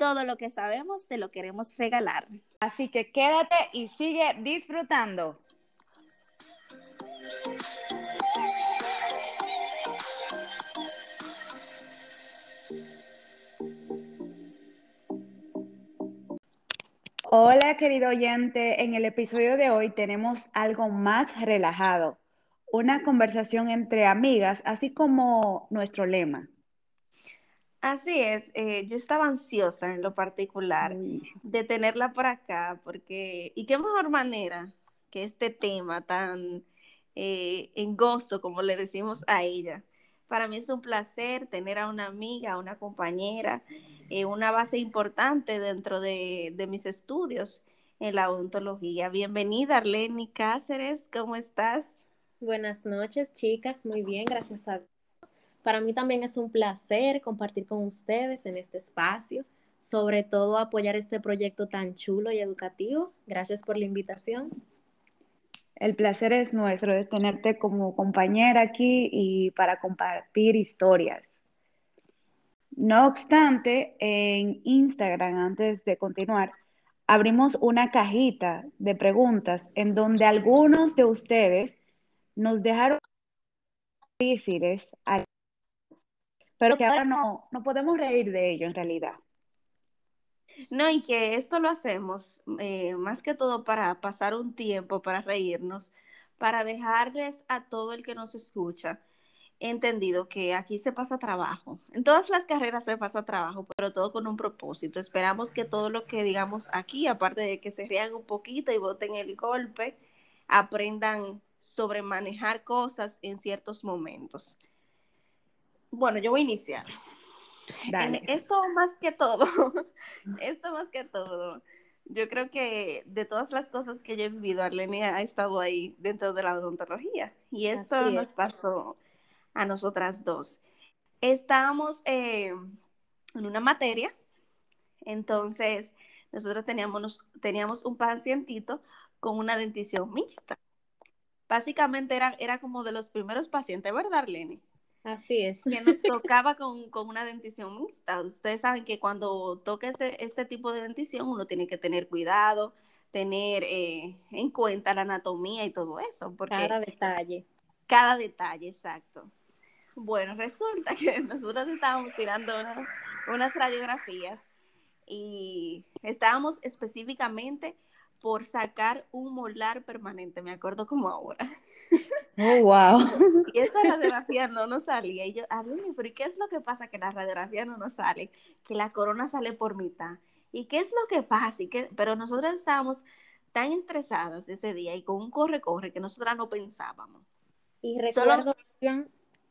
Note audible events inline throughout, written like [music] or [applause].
Todo lo que sabemos te lo queremos regalar. Así que quédate y sigue disfrutando. Hola querido oyente, en el episodio de hoy tenemos algo más relajado, una conversación entre amigas, así como nuestro lema. Así es, eh, yo estaba ansiosa en lo particular de tenerla por acá, porque, y qué mejor manera que este tema tan eh, en gozo, como le decimos a ella. Para mí es un placer tener a una amiga, a una compañera, eh, una base importante dentro de, de, mis estudios en la odontología. Bienvenida, Arlene Cáceres, ¿cómo estás? Buenas noches, chicas, muy bien, gracias a para mí también es un placer compartir con ustedes en este espacio, sobre todo apoyar este proyecto tan chulo y educativo. Gracias por la invitación. El placer es nuestro de tenerte como compañera aquí y para compartir historias. No obstante, en Instagram, antes de continuar, abrimos una cajita de preguntas en donde algunos de ustedes nos dejaron difíciles pero que ahora no, no podemos reír de ello en realidad. No, y que esto lo hacemos eh, más que todo para pasar un tiempo, para reírnos, para dejarles a todo el que nos escucha entendido que aquí se pasa trabajo. En todas las carreras se pasa trabajo, pero todo con un propósito. Esperamos que todo lo que digamos aquí, aparte de que se rían un poquito y boten el golpe, aprendan sobre manejar cosas en ciertos momentos. Bueno, yo voy a iniciar. Esto más que todo, [laughs] esto más que todo, yo creo que de todas las cosas que yo he vivido, Arlene ha estado ahí dentro de la odontología y esto nos pasó a nosotras dos. Estábamos eh, en una materia, entonces nosotros teníamos, teníamos un pacientito con una dentición mixta. Básicamente era, era como de los primeros pacientes, ¿verdad, Arlene? Así es. Que nos tocaba con, una dentición mixta. Ustedes saben que cuando toca este, este, tipo de dentición uno tiene que tener cuidado, tener eh, en cuenta la anatomía y todo eso. Porque cada detalle. Cada detalle, exacto. Bueno, resulta [laughs] que nosotros estábamos tirando unas radiografías y estábamos específicamente por sacar un molar permanente, me acuerdo como ahora. Oh, wow. Y esa radiografía no nos salía. Y yo, Arlene, pero ¿y qué es lo que pasa que la radiografía no nos sale? Que la corona sale por mitad. ¿Y qué es lo que pasa? Y que, pero nosotros estábamos tan estresadas ese día y con un corre-corre que nosotras no pensábamos. Y recuerdo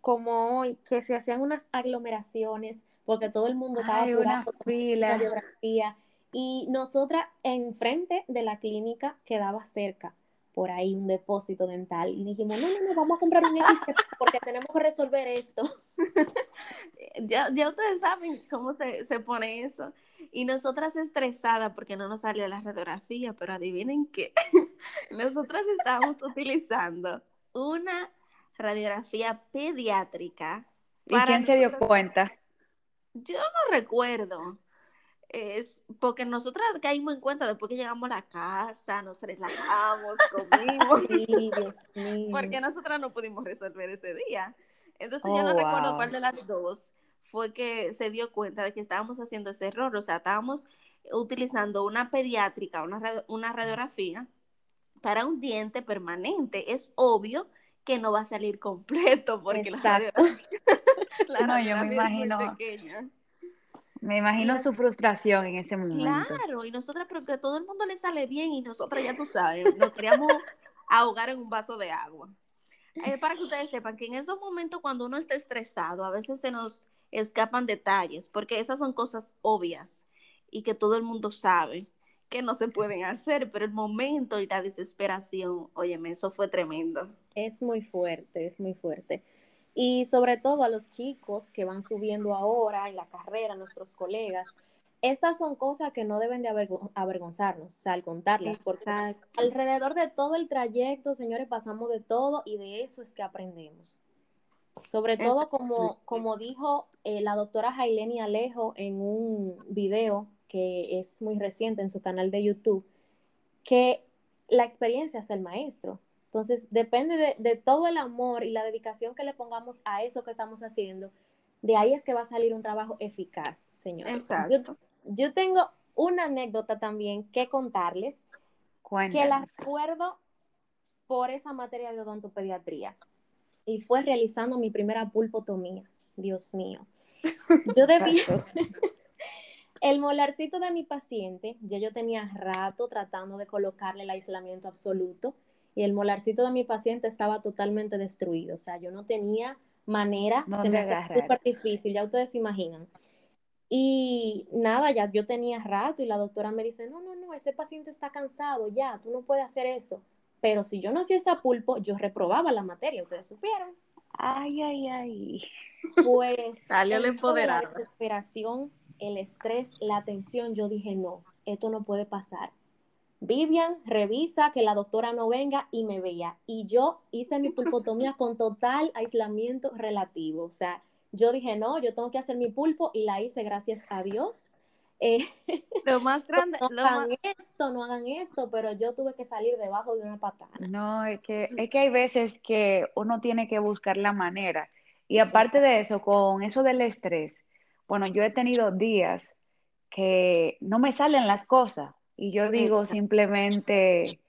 como hoy que se hacían unas aglomeraciones porque todo el mundo estaba Ay, fila. radiografía y nosotras enfrente de la clínica quedaba cerca por ahí un depósito dental y dijimos, no, no, no, vamos a comprar un X [laughs] porque tenemos que resolver esto. [laughs] ya, ya ustedes saben cómo se, se, pone eso. Y nosotras estresadas porque no nos salió la radiografía, pero adivinen qué, [laughs] nosotras estábamos utilizando una radiografía pediátrica. ¿Y quién se dio cuenta? Yo no recuerdo es porque nosotras caímos en cuenta después que llegamos a la casa, nos relajamos, [laughs] comimos. Porque nosotras no pudimos resolver ese día. Entonces yo no oh, recuerdo cuál de las dos fue que se dio cuenta de que estábamos haciendo ese error. O sea, estábamos utilizando una pediátrica, una, una radiografía para un diente permanente. Es obvio que no va a salir [laughs] completo porque la radiografía, [laughs] la no, yo me imagino. Es pequeña. Me imagino su frustración en ese momento. Claro, y nosotras, pero que a todo el mundo le sale bien y nosotras, ya tú sabes, nos queríamos [laughs] ahogar en un vaso de agua. Eh, para que ustedes sepan que en esos momentos cuando uno está estresado, a veces se nos escapan detalles, porque esas son cosas obvias y que todo el mundo sabe que no se pueden hacer, pero el momento y la desesperación, óyeme, eso fue tremendo. Es muy fuerte, es muy fuerte. Y sobre todo a los chicos que van subiendo ahora en la carrera, nuestros colegas, estas son cosas que no deben de avergonzarnos, o sea, al contarlas, porque alrededor de todo el trayecto, señores, pasamos de todo y de eso es que aprendemos. Sobre todo como, como dijo eh, la doctora Jaileni Alejo en un video que es muy reciente en su canal de YouTube, que la experiencia es el maestro. Entonces, depende de, todo el amor y la dedicación que le pongamos a eso que estamos haciendo, de ahí es que va a salir un trabajo eficaz, señores. Exacto. Yo, tengo una anécdota también que contarles, que la recuerdo por esa materia de odontopediatría y fue realizando mi primera pulpotomía. Dios mío. [laughs] Yo debía, [laughs] el molarcito de mi paciente, ya yo tenía rato tratando de colocarle el aislamiento absoluto y el molarcito de mi paciente estaba totalmente destruido. O sea, yo no tenía manera, se me hacía súper difícil, ya ustedes se imaginan. Y nada, ya yo tenía rato y la doctora me dice, no, no, no, ese paciente está cansado, ya, tú no puedes hacer eso. Pero si yo no hacía esa pulpo, yo reprobaba la materia, ustedes supieron. Ay, ay, ay. Pues [laughs] salió la La desesperación, el estrés, la tensión, yo dije, no, esto no puede pasar. Vivian revisa que la doctora no venga y me vea. Y yo hice mi [laughs] pulpotomía con total aislamiento relativo. O sea, yo dije, no, yo tengo que hacer mi pulpo y la hice gracias a Dios. Eh, [laughs] lo más grande. No hagan esto, no hagan esto, pero yo tuve que salir debajo de una patana. No, es que, es que hay veces que uno tiene que buscar la manera. Y aparte de eso, con eso del estrés, bueno, yo he tenido días que no me salen las cosas y yo digo simplemente,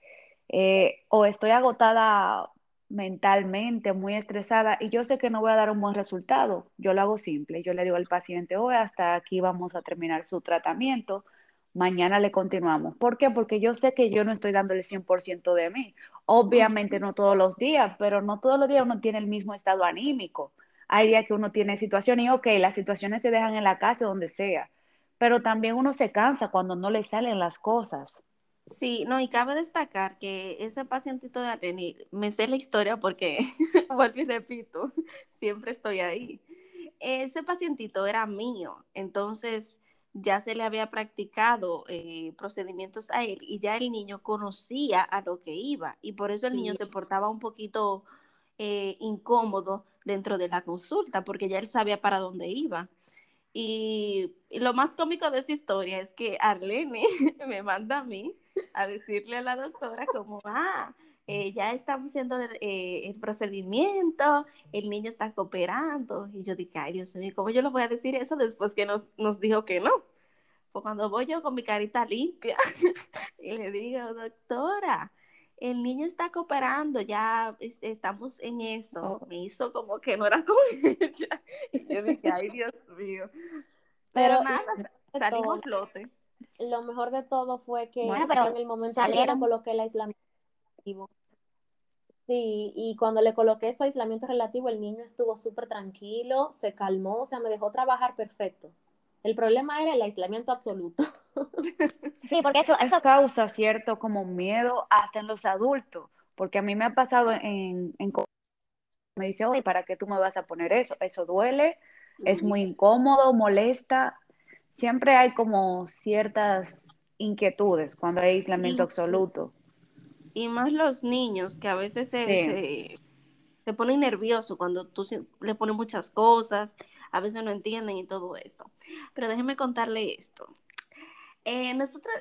eh, o estoy agotada mentalmente, muy estresada y yo sé que no voy a dar un buen resultado. Yo lo hago simple. Yo le digo al paciente, hoy hasta aquí vamos a terminar su tratamiento. Mañana le continuamos. ¿Por qué? Porque yo sé que yo no estoy dando el 100% de mí. Obviamente no todos los días, pero no todos los días uno tiene el mismo estado anímico. Hay días que uno tiene situaciones y, ok, las situaciones se dejan en la casa, donde sea, pero también uno se cansa cuando no le salen las cosas. Sí, no, y cabe destacar que ese pacientito de Areni, me sé la historia porque, [laughs] vuelvo y repito, [laughs] siempre estoy ahí. Ese pacientito era mío, entonces ya se le había practicado eh, procedimientos a él y ya el niño conocía a lo que iba y por eso el niño se portaba un poquito eh, incómodo dentro de la consulta porque ya él sabía para dónde iba. Y, lo más cómico de esa historia es que Arlene [laughs] me manda a mí a decirle a la doctora como, ah, eh, ya estamos haciendo eh, el, procedimiento, el niño está cooperando. Y yo dije, ay Dios mío, ¿cómo yo le voy a decir eso después que nos, nos dijo que no? Pues cuando voy yo con mi carita limpia [laughs] y le digo, doctora, el niño está cooperando, ya estamos en eso. Oh. Me hizo como que no era [laughs] con ella. Y yo dije, ay [laughs] Dios mío. Pero, nada, salimos a flote. Lo mejor de todo fue que en el momento que le coloqué el aislamiento relativo. Sí, y cuando le coloqué su aislamiento relativo, el niño estuvo súper tranquilo, se calmó, o sea, me dejó trabajar perfecto. El problema era el aislamiento absoluto. [laughs] Sí, porque eso, eso causa cierto como miedo hasta en los adultos, porque a mí me ha pasado en, en me dice, oye, ¿para qué tú me vas a poner eso? Eso duele, es muy incómodo, molesta. Siempre hay como ciertas inquietudes cuando hay aislamiento absoluto. Y más los niños que a veces se, se, ponen nerviosos cuando tú le pones muchas cosas, a veces no entienden y todo eso. Pero déjeme contarle esto. Eh, nosotros,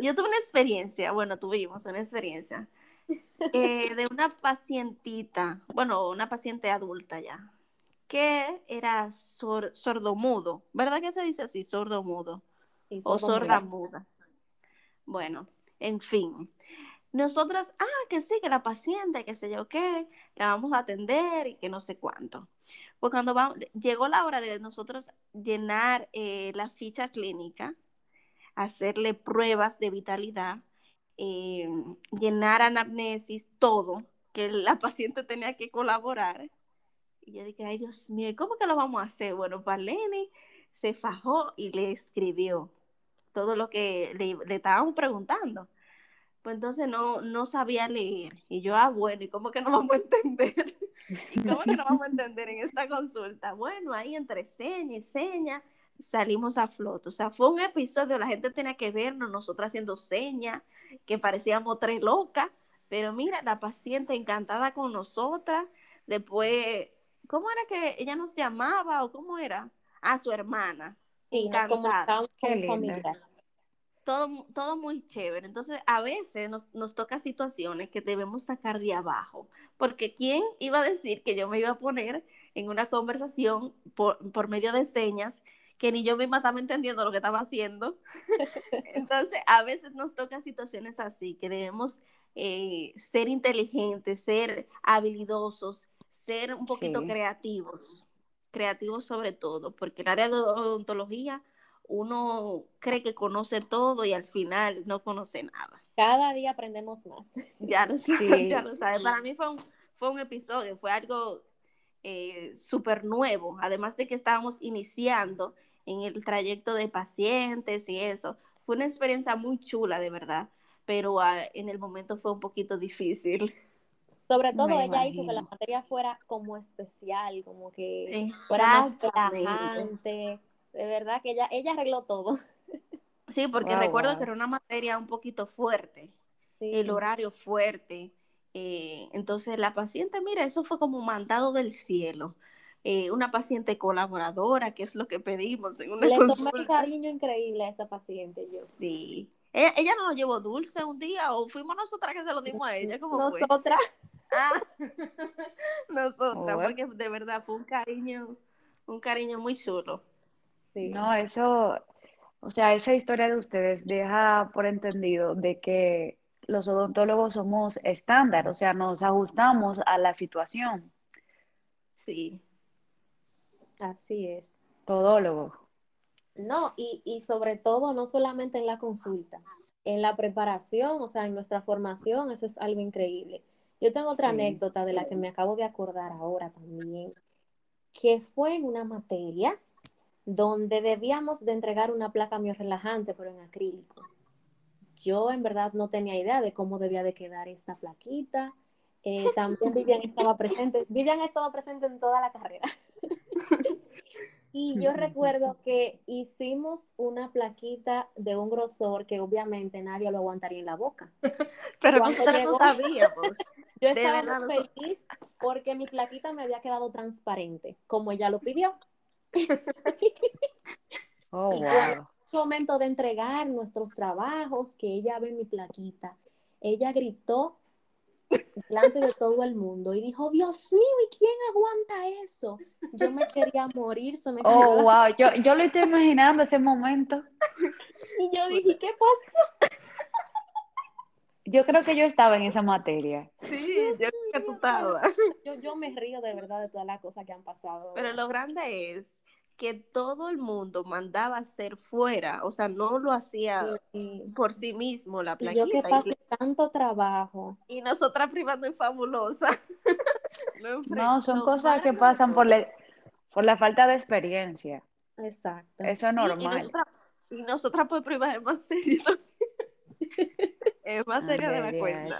yo, tuve una experiencia, bueno, tuvimos una experiencia [laughs] eh, de una pacientita, bueno, una paciente adulta ya, que era sordomudo, ¿verdad que se dice así, sordomudo? o sorda muda. Bueno, en fin. Nosotros, ah, que sí, que la paciente, que sé yo qué, la vamos a atender y que no sé cuánto. Pues cuando llegó la hora de nosotros llenar eh, la ficha clínica, hacerle pruebas de vitalidad, eh, llenar anamnesis, todo, que la [laughs] paciente tenía que colaborar. Y yo dije, ay Dios mío, ¿cómo que lo vamos a hacer? Bueno, Parlene se fajó y le escribió. todo lo que le, le estábamos preguntando. Pues entonces no, no sabía leer. Y yo, ah, bueno, ¿y cómo que no vamos a entender? [laughs] ¿Y cómo que no vamos a entender en esta consulta? Bueno, ahí entre seña y seña salimos a flote. O sea, fue un episodio, la gente tenía que vernos, nosotras haciendo señas, que parecíamos tres locas, pero mira, la paciente encantada con nosotras, después, ¿cómo era que ella nos llamaba o cómo era? A su hermana. Sí, encantada. Todo, todo muy chévere. Entonces, a veces nos, nos toca situaciones que debemos sacar de abajo, porque ¿quién iba a decir que yo me iba a poner en una conversación por, por medio de señas que ni yo misma estaba entendiendo lo que estaba haciendo. [laughs] [laughs] Entonces, a veces nos toca situaciones así, que debemos eh, ser inteligentes, ser habilidosos, ser un poquito creativos, creativos sobre todo, porque el área de odontología uno cree que conoce todo y al final no conoce nada. Cada día aprendemos más. [laughs] Ya lo sabes, ya lo sabes. Para mí fue un, fue un episodio, fue algo eh, súper nuevo, además de que estábamos iniciando en el trayecto de pacientes y eso. Fue una experiencia muy chula, de verdad, pero ah, en el momento fue un poquito difícil. Sobre todo ella hizo que la materia fuera como especial, como que fuera más relajante. De verdad que ella, ella arregló todo. [laughs] Sí, porque recuerdo que era una materia un poquito fuerte, el horario fuerte. Eh, entonces la paciente, mira, eso fue como mandado del cielo. Eh, una paciente colaboradora, que es lo que pedimos en una Le tomé un cariño increíble a esa paciente yo. Sí. Ella, no nos llevó dulce un día o fuimos nosotras que se lo dimos a ella, ¿cómo nosotras. Ah, [laughs] nosotras, porque de verdad fue un cariño, un cariño muy chulo. Sí. No, eso, o sea, esa historia de ustedes deja por entendido de que los odontólogos somos estándar, o sea, nos ajustamos a la situación. Sí. Así es. Todólogo. No, y, y sobre todo, no solamente en la consulta, en la preparación, o sea, en nuestra formación, eso es algo increíble. Yo tengo otra anécdota de la que me acabo de acordar ahora también, que fue en una materia donde debíamos de entregar una placa relajante, pero en acrílico. Yo en verdad no tenía idea de cómo debía de quedar esta plaquita. Eh, también Vivian estaba presente. Vivian estaba presente en toda la carrera. [laughs] y yo recuerdo que hicimos una plaquita de un grosor que obviamente nadie lo aguantaría en la boca. Pero nosotros no sabíamos. Yo estaba muy feliz porque mi plaquita me había quedado transparente, como ella lo pidió. Oh, wow. momento de entregar nuestros trabajos, que ella ve mi plaquita, ella gritó delante de todo el mundo y dijo, Dios mío, ¿y quién aguanta eso? Yo me quería morir. Se me oh, wow, yo, yo lo estoy imaginando ese momento. [laughs] Y yo dije, ¿qué pasó? Yo creo que yo estaba en esa materia. Sí, yo creo que tú estabas. Yo, yo me río de verdad de todas las cosas que han pasado. Pero lo grande es que todo el mundo mandaba hacer fuera, o sea, no lo hacía por sí mismo la plaquita. Y yo que pasé tanto trabajo. Y nosotras privando en fabulosa. [laughs] no, son cosas que pasan por la, por la falta de experiencia. Exacto. Eso es normal. y, nosotras, por privar es más serio [laughs] es más serio de la cuenta.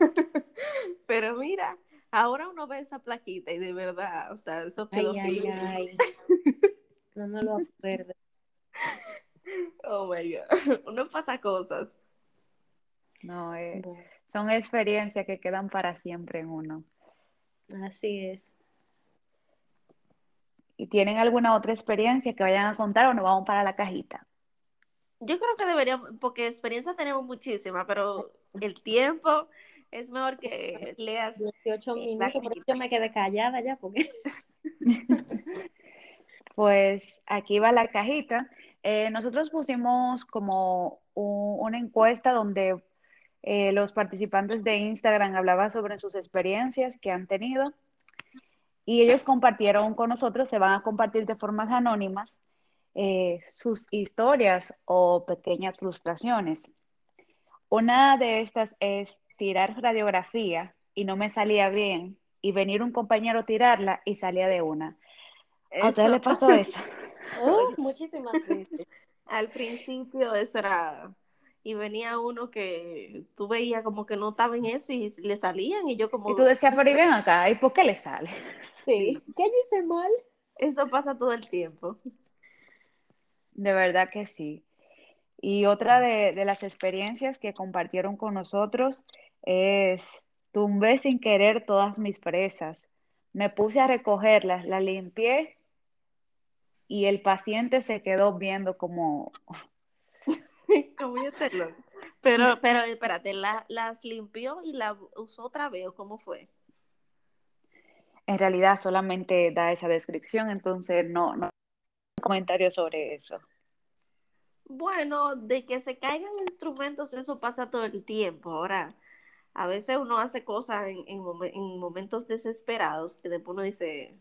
[laughs] Pero mira, ahora uno ve esa plaquita y de verdad, o sea, eso quedó ay, ay, No me lo acuerdo. [laughs] Oh my God. Uno pasa cosas. No, eh, son experiencias que quedan para siempre en uno. Así es. ¿Y tienen alguna otra experiencia que vayan a contar o nos vamos para la cajita? Yo creo que deberíamos, porque experiencia tenemos muchísima, pero el tiempo es mejor que leas 18 minutos, por yo me quedé callada ya, porque... [laughs] pues aquí va la cajita. Eh, nosotros pusimos como una encuesta donde eh, los participantes de Instagram hablaban sobre sus experiencias que han tenido y ellos compartieron con nosotros, se van a compartir de formas anónimas eh, sus historias o pequeñas frustraciones. Una de estas es tirar radiografía y no me salía bien y venir un compañero a tirarla y salía de una. ¿A usted le pasó eso? [laughs] muchísimas veces. Al principio eso era, y venía uno que tú veías como que no estaba en eso y le salían y yo como... Y tú decías, pero y ven acá, ¿y por qué le sale? Sí, [laughs] ¿qué yo hice mal? Eso pasa todo el tiempo. De verdad que sí. Y otra de, de las experiencias que compartieron con nosotros es, tumbé sin querer todas mis presas, me puse a recogerlas, las limpié y el paciente se quedó viendo como... [laughs] como yo te lo... Pero, pero espérate, ¿la, ¿las limpió y la usó otra vez o cómo fue? En realidad solamente da esa descripción, entonces no, no comentario sobre eso. Bueno, de que se caigan instrumentos, eso pasa todo el tiempo. Ahora, a veces uno hace cosas en, en, en momentos desesperados que después uno dice,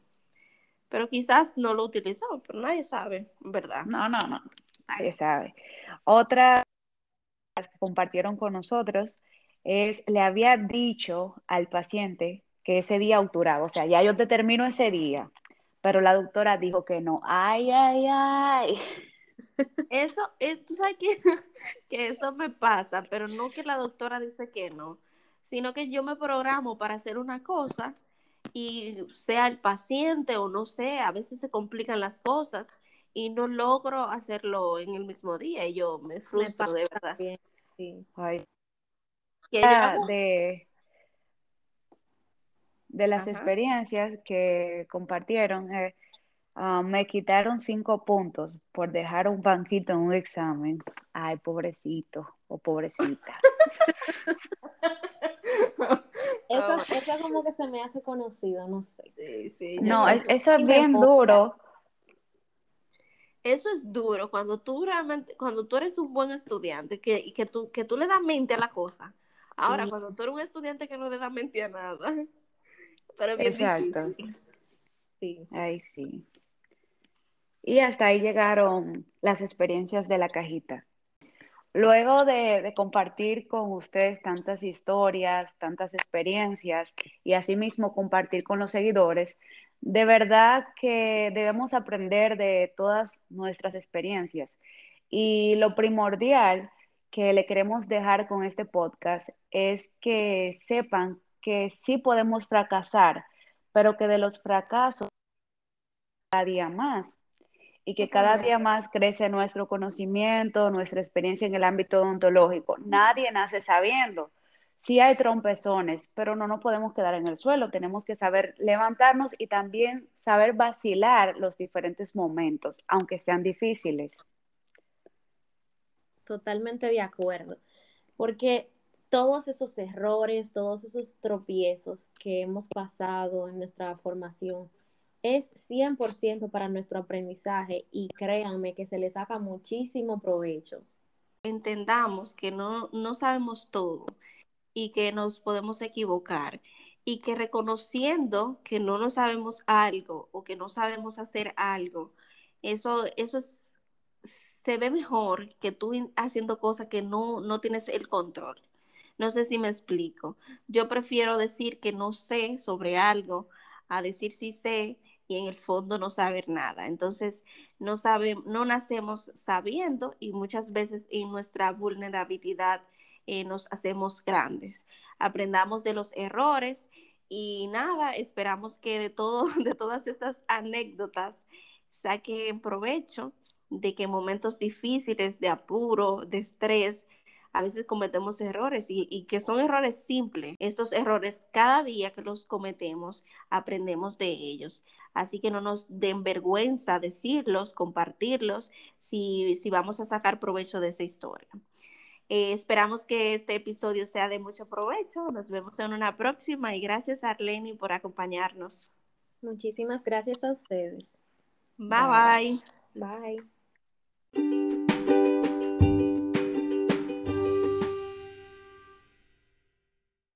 pero quizás no lo utilizó, pero nadie sabe, ¿verdad? No, no, no, nadie sabe. Otra que compartieron con nosotros es, le había dicho al paciente que ese día autoraba, o sea, ya yo te termino ese día, pero la doctora dijo que no, ay, ay, ay. [laughs] Eso, eh, tú sabes que, [laughs] que eso me pasa, pero no que la doctora dice que no, sino que yo me programo para hacer una cosa y sea el paciente o no sé, a veces se complican las cosas y no logro hacerlo en el mismo día y yo me frustro Me de verdad. también, sí. Ay, yo hago- de, de las Ajá. experiencias que compartieron, eh, ah, me quitaron cinco puntos por dejar un banquito en un examen. Ay, pobrecito o pobrecita. Eso, Oh. eso como que se me hace conocido, no sé. Sí, sí, No, es- eso es bien duro. Eso es duro cuando tú realmente, cuando tú eres un buen estudiante, que, y que tú, que tú le das mente a la cosa. Ahora, Sí. cuando tú eres un estudiante que no le da mente a nada, pero bien Exacto. difícil. Sí. Ay, sí. Y hasta ahí llegaron las experiencias de la cajita. Luego de, de compartir con ustedes tantas historias, tantas experiencias y asimismo compartir con los seguidores, de verdad que debemos aprender de todas nuestras experiencias. Y lo primordial que le queremos dejar con este podcast es que sepan que sí podemos fracasar, pero que de los fracasos cada día más y que cada día más crece nuestro conocimiento, nuestra experiencia en el ámbito odontológico. Nadie nace sabiendo. Sí hay trompezones, pero no nos podemos quedar en el suelo. Tenemos que saber levantarnos y también saber vacilar los diferentes momentos, aunque sean difíciles. Totalmente de acuerdo. Porque todos esos errores, todos esos tropiezos que hemos pasado en nuestra formación es 100% para nuestro aprendizaje y créanme que se le saca muchísimo provecho. Entendamos que no, no sabemos todo y que nos podemos equivocar y que reconociendo que no nos sabemos algo o que no sabemos hacer algo, eso, eso es, se ve mejor que tú haciendo cosas que no, no tienes el control. No sé si me explico. Yo prefiero decir que no sé sobre algo a decir sí sé y en el fondo no saber nada. Entonces, no sabe, no nacemos sabiendo y muchas veces en nuestra vulnerabilidad eh, nos hacemos grandes. Aprendamos de los errores y nada, esperamos que de todo, [laughs] de todas estas anécdotas saquen provecho de que en momentos difíciles, de apuro, de estrés, a veces cometemos errores y, y, que son errores simples. Estos errores, cada día que los cometemos, aprendemos de ellos. Así que no nos den vergüenza decirlos, compartirlos, si, si vamos a sacar provecho de esa historia. Eh, esperamos que este episodio sea de mucho provecho. Nos vemos en una próxima y gracias Arleni por acompañarnos. Muchísimas gracias a ustedes. Bye bye. Bye. bye.